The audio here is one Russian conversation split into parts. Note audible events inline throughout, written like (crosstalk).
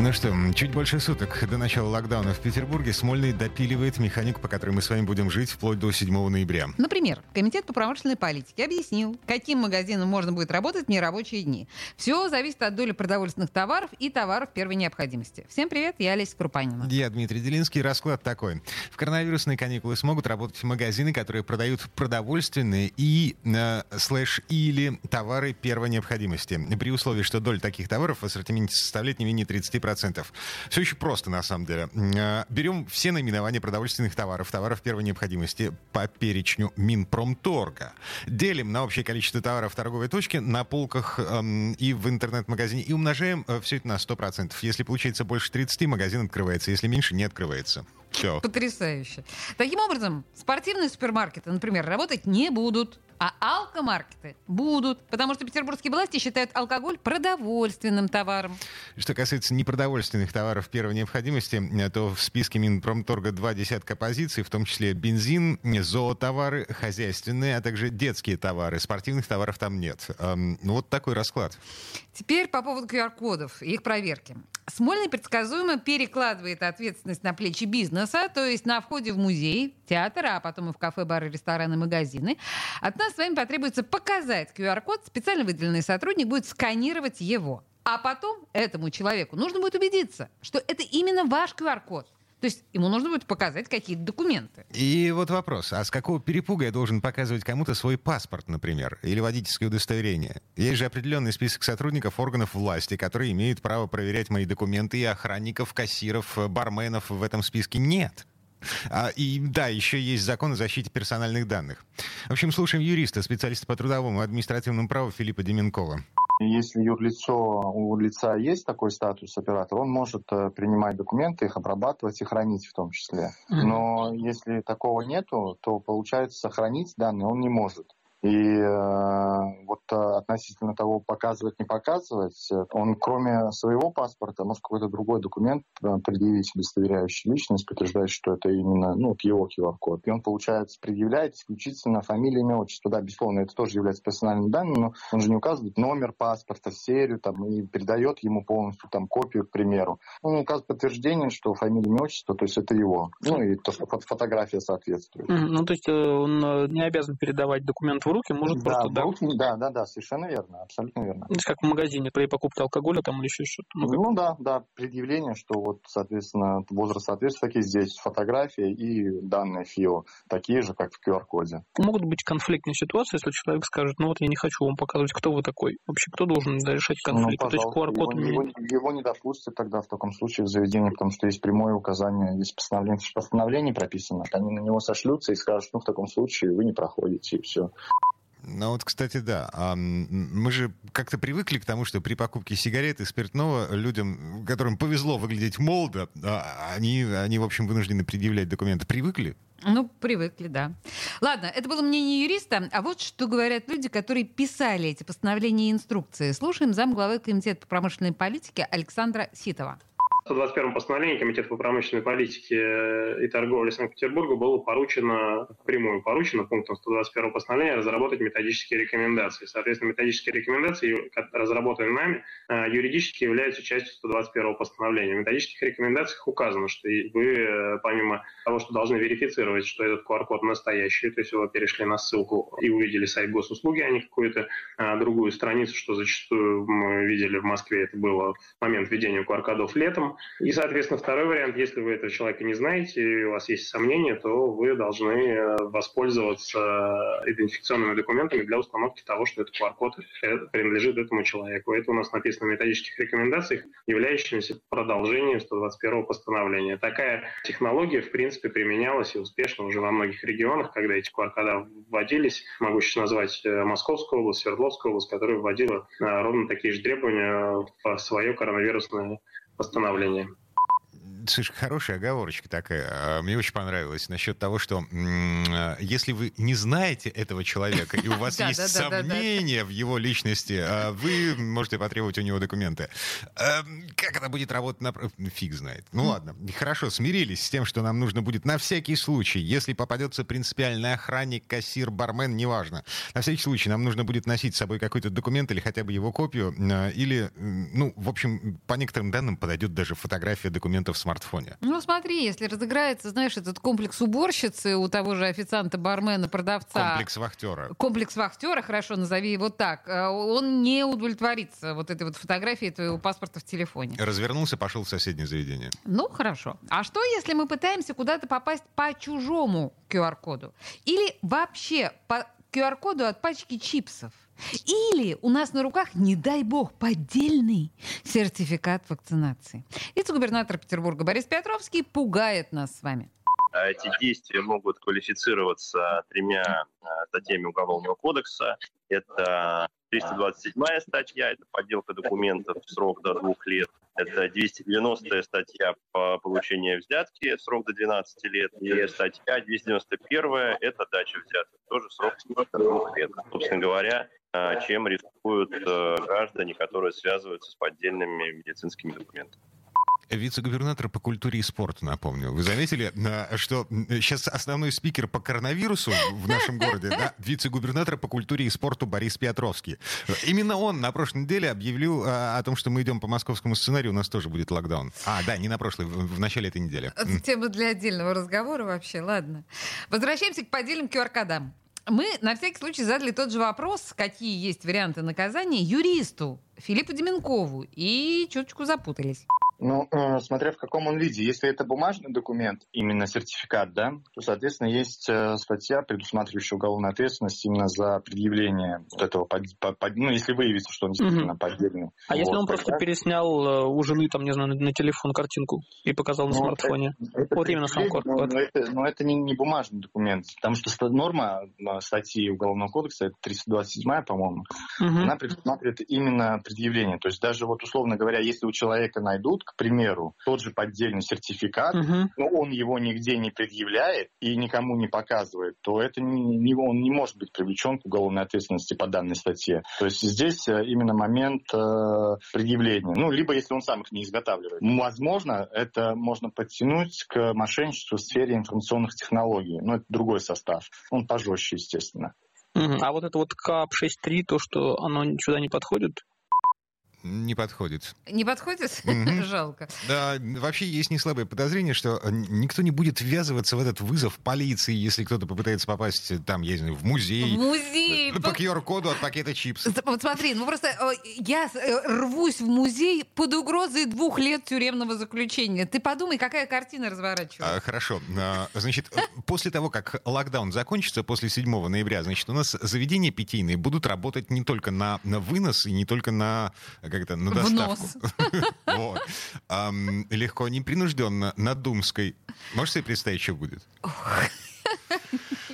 Ну что, чуть больше суток до начала локдауна в Петербурге Смольный допиливает механику, по которой мы с вами будем жить вплоть до 7 ноября. Например, Комитет по промышленной политике объяснил, каким магазинам можно будет работать в нерабочие дни. Все зависит от доли продовольственных товаров и товаров первой необходимости. Всем привет, я Олеся Крупанина. Я Дмитрий Делинский. Расклад такой. В коронавирусные каникулы смогут работать магазины, которые продают продовольственные и э, слэш или товары первой необходимости. При условии, что доля таких товаров в ассортименте составляет не менее 30%. 10%. Все еще просто, на самом деле. Э, берем все наименования продовольственных товаров, товаров первой необходимости по перечню Минпромторга. Делим на общее количество товаров в торговой точке, на полках эм, и в интернет-магазине и умножаем э, все это на 100%. Если получается больше 30, магазин открывается. Если меньше, не открывается. Все. Потрясающе. Таким образом, спортивные супермаркеты, например, работать не будут. А алкомаркеты будут, потому что петербургские власти считают алкоголь продовольственным товаром. Что касается непродовольственных товаров первой необходимости, то в списке Минпромторга два десятка позиций, в том числе бензин, зоотовары, хозяйственные, а также детские товары. Спортивных товаров там нет. Ну, вот такой расклад. Теперь по поводу QR-кодов и их проверки. Смольный предсказуемо перекладывает ответственность на плечи бизнеса, то есть на входе в музей, театр, а потом и в кафе, бары, рестораны, магазины. От нас с вами потребуется показать QR-код, специально выделенный сотрудник будет сканировать его. А потом этому человеку нужно будет убедиться, что это именно ваш QR-код. То есть ему нужно будет показать какие-то документы. И вот вопрос, а с какого перепуга я должен показывать кому-то свой паспорт, например, или водительское удостоверение? Есть же определенный список сотрудников органов власти, которые имеют право проверять мои документы, и охранников, кассиров, барменов в этом списке нет. А, и да, еще есть закон о защите персональных данных. В общем, слушаем юриста, специалиста по трудовому и административному праву Филиппа Деменкова. Если юрлицо, у лица есть такой статус оператора, он может э, принимать документы, их обрабатывать и хранить в том числе. Но если такого нету, то получается сохранить данные он не может. И э, вот э, относительно того, показывать, не показывать, он кроме своего паспорта может какой-то другой документ э, предъявить, удостоверяющий личность, подтверждающий, что это именно ну, его QR-код. И он, получается, предъявляет исключительно фамилию, имя, отчество. Да, безусловно, это тоже является персональным данным, но он же не указывает номер паспорта, серию там, и передает ему полностью там, копию, к примеру. Он указывает подтверждение, что фамилия, имя, отчество, то есть это его. Ну и то, что фотография соответствует. Ну, то есть он не обязан передавать документ руки, может да, просто... Да, руки, да, да, да, совершенно верно, абсолютно верно. Как в магазине при покупке алкоголя там или еще что-то. Ну, ну да, да, предъявление, что вот, соответственно, возраст соответствует такие здесь фотографии и данные ФИО, такие же, как в QR-коде. Могут быть конфликтные ситуации, если человек скажет, ну вот я не хочу вам показывать, кто вы такой. Вообще, кто должен решать конфликт? Ну, То есть QR-код его, его, его не допустят тогда в таком случае в заведении, потому что есть прямое указание, есть постановление, постановление прописано, они на него сошлются и скажут, ну в таком случае вы не проходите, и все. Ну вот, кстати, да. Мы же как-то привыкли к тому, что при покупке сигарет и спиртного людям, которым повезло выглядеть молодо, а, они, они в общем, вынуждены предъявлять документы. Привыкли? Ну, привыкли, да. Ладно, это было мнение юриста. А вот что говорят люди, которые писали эти постановления и инструкции. Слушаем зам главы Комитета по промышленной политике Александра Ситова. 121 постановлении Комитета по промышленной политике и торговле Санкт-Петербурга было поручено, прямую поручено пунктом 121 постановления разработать методические рекомендации. Соответственно, методические рекомендации, разработанные нами, э, юридически являются частью 121 постановления. В методических рекомендациях указано, что вы, э, помимо того, что должны верифицировать, что этот QR-код настоящий, то есть вы перешли на ссылку и увидели сайт госуслуги, а не какую-то другую страницу, что зачастую мы видели в Москве, это было в момент введения QR-кодов летом, и, соответственно, второй вариант, если вы этого человека не знаете, и у вас есть сомнения, то вы должны э, воспользоваться идентификационными документами для установки того, что этот QR-код принадлежит этому человеку. Это у нас написано в методических рекомендациях, являющимися продолжением 121 постановления. Такая технология, в принципе, применялась и успешно уже во многих регионах, когда эти QR-кода вводились. Могу сейчас назвать э, Московскую область, Свердловскую область, которая вводила э, ровно такие же требования в свое коронавирусное постановление. Слушай, хорошая оговорочка такая. А, мне очень понравилась насчет того, что м- если вы не знаете этого человека, и у вас есть сомнения в его личности, а, вы можете потребовать у него документы. Как это будет работать на... Фиг знает. Ну ладно, хорошо, смирились с тем, что нам нужно будет на всякий случай, если попадется принципиальный охранник, кассир, бармен, неважно. На всякий случай нам нужно будет носить с собой какой-то документ или хотя бы его копию, или, ну, в общем, по некоторым данным подойдет даже фотография документа в смартфоне. Ну, смотри, если разыграется, знаешь, этот комплекс уборщицы у того же официанта, бармена, продавца. Комплекс вахтера. Комплекс вахтера, хорошо, назови его так. Э, он не удовлетворится вот этой вот фотографией твоего паспорта в телефоне. Развернулся, пошел в соседнее заведение. Ну, хорошо. А что, если мы пытаемся куда-то попасть по чужому QR-коду? Или вообще по QR-коду от пачки чипсов? Или у нас на руках, не дай бог, поддельный сертификат вакцинации. Вице-губернатор Петербурга Борис Петровский пугает нас с вами. А эти действия могут квалифицироваться тремя а, статьями Уголовного кодекса. Это 327 статья, это подделка документов срок до двух лет. Это 290 статья по получению взятки, срок до 12 лет. И статья 291 это дача взяток, тоже срок до двух лет. Собственно говоря, чем рискуют э, граждане, которые связываются с поддельными медицинскими документами. Вице-губернатор по культуре и спорту, напомню. Вы заметили, что сейчас основной спикер по коронавирусу в нашем городе, да, (laughs) вице-губернатор по культуре и спорту Борис Петровский. Именно он на прошлой неделе объявил о том, что мы идем по московскому сценарию, у нас тоже будет локдаун. А, да, не на прошлой, в, в начале этой недели. Это тема для отдельного разговора вообще, ладно. Возвращаемся к поддельным QR-кодам. Мы на всякий случай задали тот же вопрос, какие есть варианты наказания юристу Филиппу Деменкову, и чуточку запутались. Ну, э, смотря в каком он виде. Если это бумажный документ, именно сертификат, да, то, соответственно, есть э, статья, предусматривающая уголовную ответственность именно за предъявление вот этого, под, под, ну, если выявится, что он действительно угу. поддельный. А вот, если он просто переснял э, у жены, там, не знаю, на, на телефон картинку и показал на ну, смартфоне? Это, это вот именно сам код. Но, но это, но это не, не бумажный документ, потому что норма статьи Уголовного кодекса, это 327 по-моему, угу. она предусматривает именно предъявление. То есть даже вот, условно говоря, если у человека найдут к примеру, тот же поддельный сертификат, угу. но он его нигде не предъявляет и никому не показывает, то это не, он не может быть привлечен к уголовной ответственности по данной статье. То есть здесь э, именно момент э, предъявления. Ну, либо если он сам их не изготавливает. Возможно, это можно подтянуть к мошенничеству в сфере информационных технологий. Но это другой состав. Он пожестче, естественно. А вот это вот КАП-6.3, то, что оно сюда не подходит? Не подходит. Не подходит? (laughs) Жалко. Да, вообще есть неслабое подозрение, что э, никто не будет ввязываться в этот вызов полиции, если кто-то попытается попасть э, там, я не знаю, в музей. В музей! По QR-коду от пакета чипсов. Вот смотри, ну просто э, я рвусь в музей под угрозой двух лет тюремного заключения. Ты подумай, какая картина разворачивается. А, хорошо. А, значит, после того, как локдаун закончится, после 7 ноября, значит, у нас заведения питейные будут работать не только на, на вынос и не только на как это, на доставку. (laughs) вот. легко, непринужденно, на Думской. Можешь себе представить, что будет? (laughs)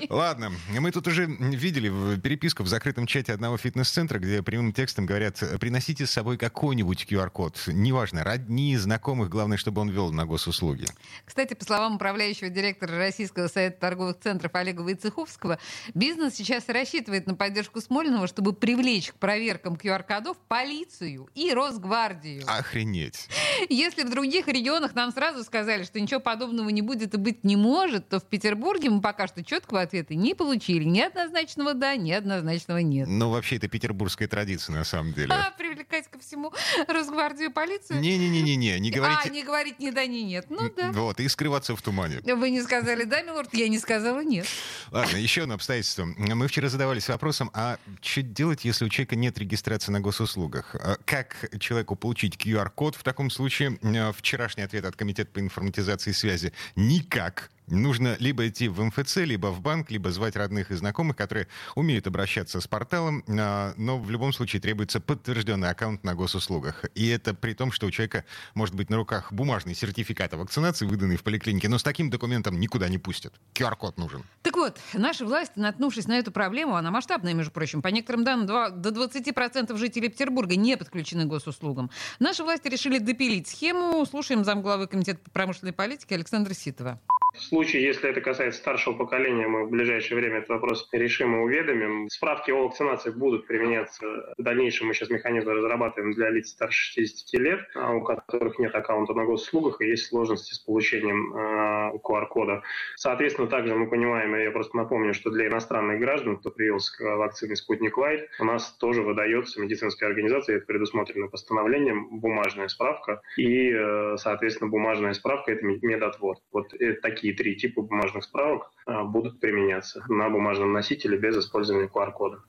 Ладно, мы тут уже видели переписку в закрытом чате одного фитнес-центра, где прямым текстом говорят, приносите с собой какой-нибудь QR-код. Неважно, родни, знакомых, главное, чтобы он вел на госуслуги. Кстати, по словам управляющего директора Российского совета торговых центров Олега Войцеховского, бизнес сейчас рассчитывает на поддержку Смольного, чтобы привлечь к проверкам QR-кодов полицию и Росгвардию. Охренеть. Если в других регионах нам сразу сказали, что ничего подобного не будет и быть не может, то в Петербурге мы пока что четкого ответа не получили. Ни однозначного «да», ни однозначного «нет». Ну, вообще, это петербургская традиция, на самом деле. А, привлекать ко всему Росгвардию полицию? Не-не-не-не, не не говорите... А, не говорить ни да, ни нет. Ну, да. Вот, и скрываться в тумане. Вы не сказали «да», милорд, я не сказала «нет». Ладно, еще одно обстоятельство. Мы вчера задавались вопросом, а что делать, если у человека нет регистрации на госуслугах? А как человеку получить QR-код в таком случае? Вчерашний ответ от Комитета по информатизации и связи – никак. Нужно либо идти в МФЦ, либо в банк, либо звать родных и знакомых, которые умеют обращаться с порталом, а, но в любом случае требуется подтвержденный аккаунт на госуслугах. И это при том, что у человека может быть на руках бумажный сертификат о вакцинации, выданный в поликлинике, но с таким документом никуда не пустят. QR-код нужен. Так вот, наши власти, наткнувшись на эту проблему, она масштабная, между прочим, по некоторым данным, до 20% жителей Петербурга не подключены к госуслугам. Наши власти решили допилить схему. Слушаем замглавы Комитета по промышленной политике Александра Ситова. В случае, если это касается старшего поколения, мы в ближайшее время этот вопрос решим и уведомим. Справки о вакцинации будут применяться. В дальнейшем мы сейчас механизм разрабатываем для лиц старше 60 лет, а у которых нет аккаунта на госуслугах и есть сложности с получением э, QR-кода. Соответственно, также мы понимаем, и я просто напомню, что для иностранных граждан, кто привез к вакцине «Спутник Лайт», у нас тоже выдается медицинской организацией, это предусмотрено постановлением, бумажная справка и, э, соответственно, бумажная справка – это медотвор. Вот такие какие три типа бумажных справок а, будут применяться на бумажном носителе без использования QR-кода.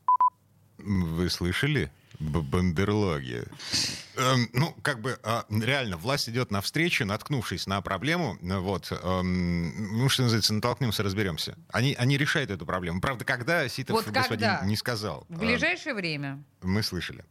Вы слышали? Бандерлоги. Эм, ну, как бы э, реально, власть идет навстречу, наткнувшись на проблему. Вот, эм, ну, что называется, натолкнемся, разберемся. Они, они решают эту проблему. Правда, когда Ситов вот господин когда? не сказал. В ближайшее э, время. Мы слышали.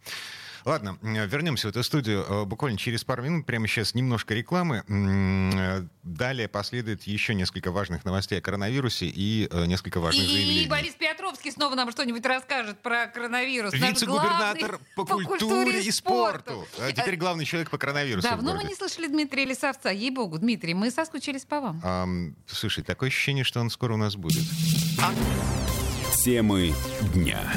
Ладно, вернемся в эту студию э, буквально через пару минут. Прямо сейчас немножко рекламы. Э, далее последует еще несколько важных новостей о коронавирусе и э, несколько важных и заявлений. И Борис Петровский снова нам что-нибудь расскажет про коронавирус. Вице-губернатор по, по культуре и спорту. А теперь главный человек по коронавирусу. Давно мы не слышали Дмитрия Лисовца. Ей-богу, Дмитрий, мы соскучились по вам. А, слушай, такое ощущение, что он скоро у нас будет. Темы дня.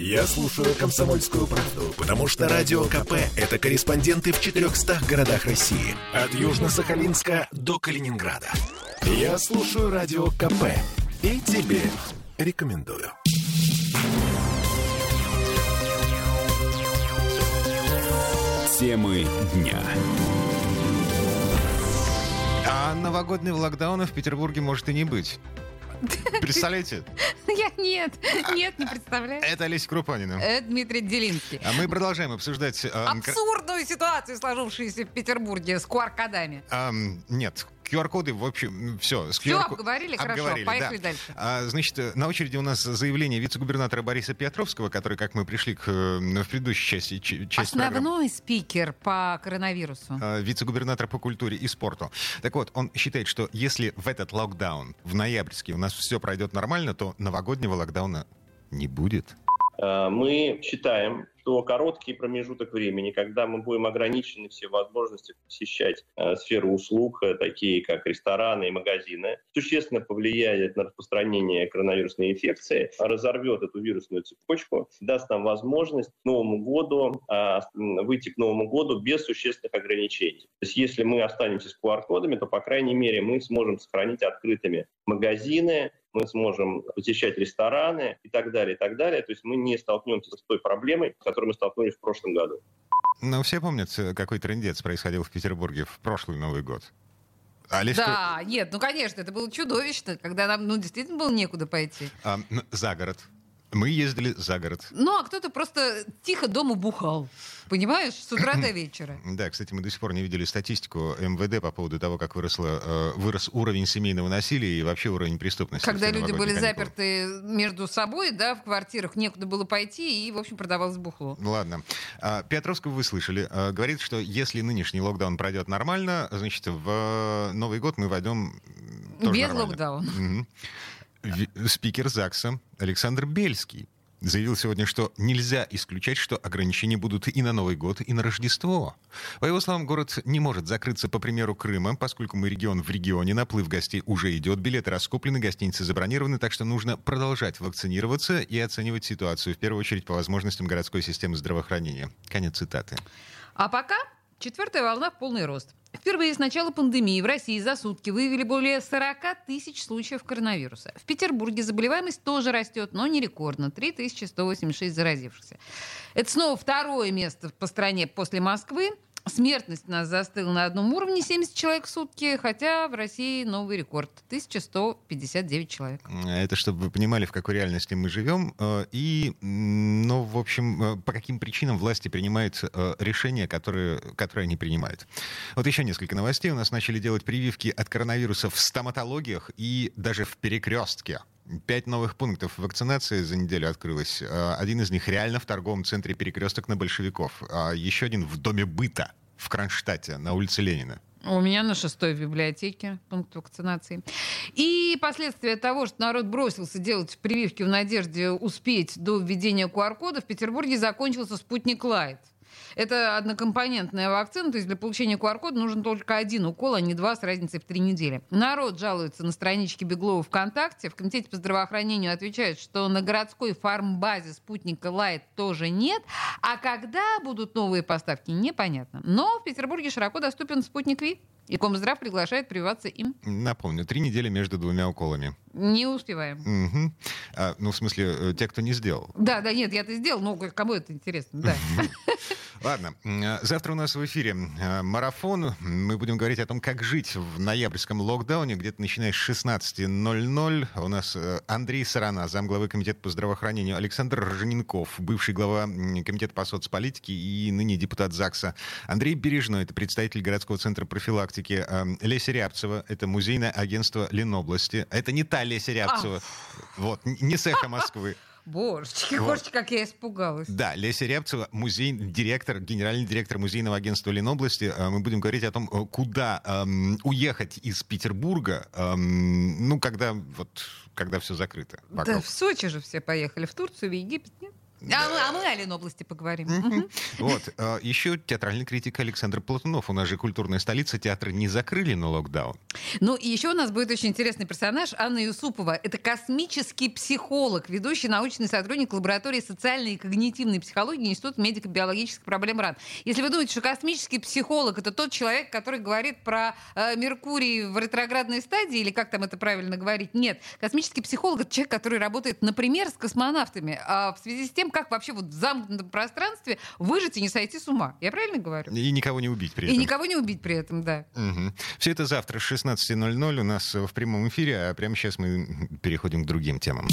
Я слушаю «Комсомольскую правду», потому что «Радио КП» — это корреспонденты в 400 городах России. От Южно-Сахалинска до Калининграда. Я слушаю «Радио КП» и тебе рекомендую. Темы дня. А новогоднего локдауна в Петербурге может и не быть. (laughs) Представляете? Я нет, нет, не представляю. Это Олеся Крупанина. Это Дмитрий Делинский. А мы продолжаем обсуждать... Э, Абсурдную ситуацию, сложившуюся в Петербурге с. Э, нет, QR-коды, в общем, все. С все QR... обговорили, обговорили, хорошо, поехали да. дальше. А, значит, на очереди у нас заявление вице-губернатора Бориса Петровского, который, как мы пришли к, э, в предыдущей части, части Основной программы. спикер по коронавирусу. А, вице-губернатор по культуре и спорту. Так вот, он считает, что если в этот локдаун, в ноябрьский, у нас все пройдет нормально, то новогоднего локдауна не будет. А, мы считаем, что короткий промежуток времени, когда мы будем ограничены все возможности посещать э, сферу услуг, э, такие как рестораны и магазины, существенно повлияет на распространение коронавирусной инфекции, разорвет эту вирусную цепочку, даст нам возможность к Новому году э, выйти к Новому году без существенных ограничений. То есть если мы останемся с QR-кодами, то, по крайней мере, мы сможем сохранить открытыми магазины, мы сможем посещать рестораны и так далее, и так далее. То есть мы не столкнемся с той проблемой, с которой мы столкнулись в прошлом году. Ну, все помнят, э, какой трендец происходил в Петербурге в прошлый Новый год. Олег... Да, нет, ну, конечно, это было чудовищно, когда нам, ну, действительно было некуда пойти. А, за город. Мы ездили за город. Ну, а кто-то просто тихо дома бухал. Понимаешь, с утра до вечера. (clears throat) Да, кстати, мы до сих пор не видели статистику МВД по поводу того, как выросло, э, вырос уровень семейного насилия и вообще уровень преступности. Когда люди были каникулы. заперты между собой, да, в квартирах, некуда было пойти, и, в общем, продавалось бухло. Ладно. А, Петровского вы слышали. А, говорит, что если нынешний локдаун пройдет нормально, значит, в Новый год мы войдем тоже Без нормально. локдауна. Спикер ЗАГСа Александр Бельский заявил сегодня, что нельзя исключать, что ограничения будут и на Новый год, и на Рождество. По его словам, город не может закрыться по примеру Крыма, поскольку мы регион в регионе, наплыв гостей уже идет, билеты раскуплены, гостиницы забронированы, так что нужно продолжать вакцинироваться и оценивать ситуацию, в первую очередь по возможностям городской системы здравоохранения. Конец цитаты. А пока четвертая волна в полный рост. Впервые с начала пандемии в России за сутки выявили более 40 тысяч случаев коронавируса. В Петербурге заболеваемость тоже растет, но не рекордно. 3186 заразившихся. Это снова второе место по стране после Москвы. Смертность у нас застыла на одном уровне 70 человек в сутки, хотя в России новый рекорд 1159 человек. Это чтобы вы понимали, в какой реальности мы живем. э, И, ну, в общем, э, по каким причинам власти принимают э, решения, которые, которые они принимают. Вот еще несколько новостей. У нас начали делать прививки от коронавируса в стоматологиях и даже в перекрестке. Пять новых пунктов вакцинации за неделю открылось. Э, Один из них реально в торговом центре «Перекресток» на Большевиков. А еще один в Доме быта в Кронштадте на улице Ленина. У меня на шестой библиотеке пункт вакцинации. И последствия того, что народ бросился делать прививки в надежде успеть до введения QR-кода, в Петербурге закончился спутник Лайт. Это однокомпонентная вакцина, то есть для получения QR-кода нужен только один укол, а не два с разницей в три недели. Народ жалуется на страничке Беглова ВКонтакте. В Комитете по здравоохранению отвечают, что на городской фармбазе спутника Лайт тоже нет. А когда будут новые поставки, непонятно. Но в Петербурге широко доступен спутник Ви. И Комздрав приглашает прививаться им. Напомню, три недели между двумя уколами. Не успеваем. Мгм. А, ну, в смысле, э, те, кто не сделал. Да, да, нет, я это сделал, но кому это интересно, да. Ладно, э, завтра у нас в эфире э, марафон. Мы будем говорить о том, как жить в ноябрьском локдауне, где-то начиная с 16.00. У нас э, Андрей Сарана, замглавы Комитета по здравоохранению, Александр Рожененков, бывший глава Комитета по соцполитике и ныне депутат ЗАГСа, Андрей Бережной, это представитель городского центра профилактики, э, Леся Рябцева, это музейное агентство Ленобласти. Это не та Леся Рябцева, вот, не с эхо (laughs) Москвы. Божечки, Вот. божечки, как я испугалась. Да, Леся Рябцева, музей, директор, генеральный директор музейного агентства Ленобласти. Э, Мы будем говорить о том, э, куда эм, уехать из Петербурга, эм, ну, когда вот, когда все закрыто. Да, вокруг. в Сочи же все поехали, в Турцию, в Египет, нет? А, мы, а мы о Ленобласти поговорим. Вот. э, Еще театральный критик Александр Платунов. У нас же культурная столица. Театры не закрыли на локдаун. Ну и еще у нас будет очень интересный персонаж Анна Юсупова. Это космический психолог, ведущий научный сотрудник лаборатории социальной и когнитивной психологии Института медико-биологических проблем РАН. Если вы думаете, что космический психолог это тот человек, который говорит про э, Меркурий в ретроградной стадии, или как там это правильно говорить, нет. Космический психолог это человек, который работает, например, с космонавтами, а в связи с тем, как вообще вот в замкнутом пространстве выжить и не сойти с ума. Я правильно говорю? И никого не убить при И этом. никого не убить при этом, да. Все это завтра с 16.00 у нас в прямом эфире, а прямо сейчас мы переходим к другим темам.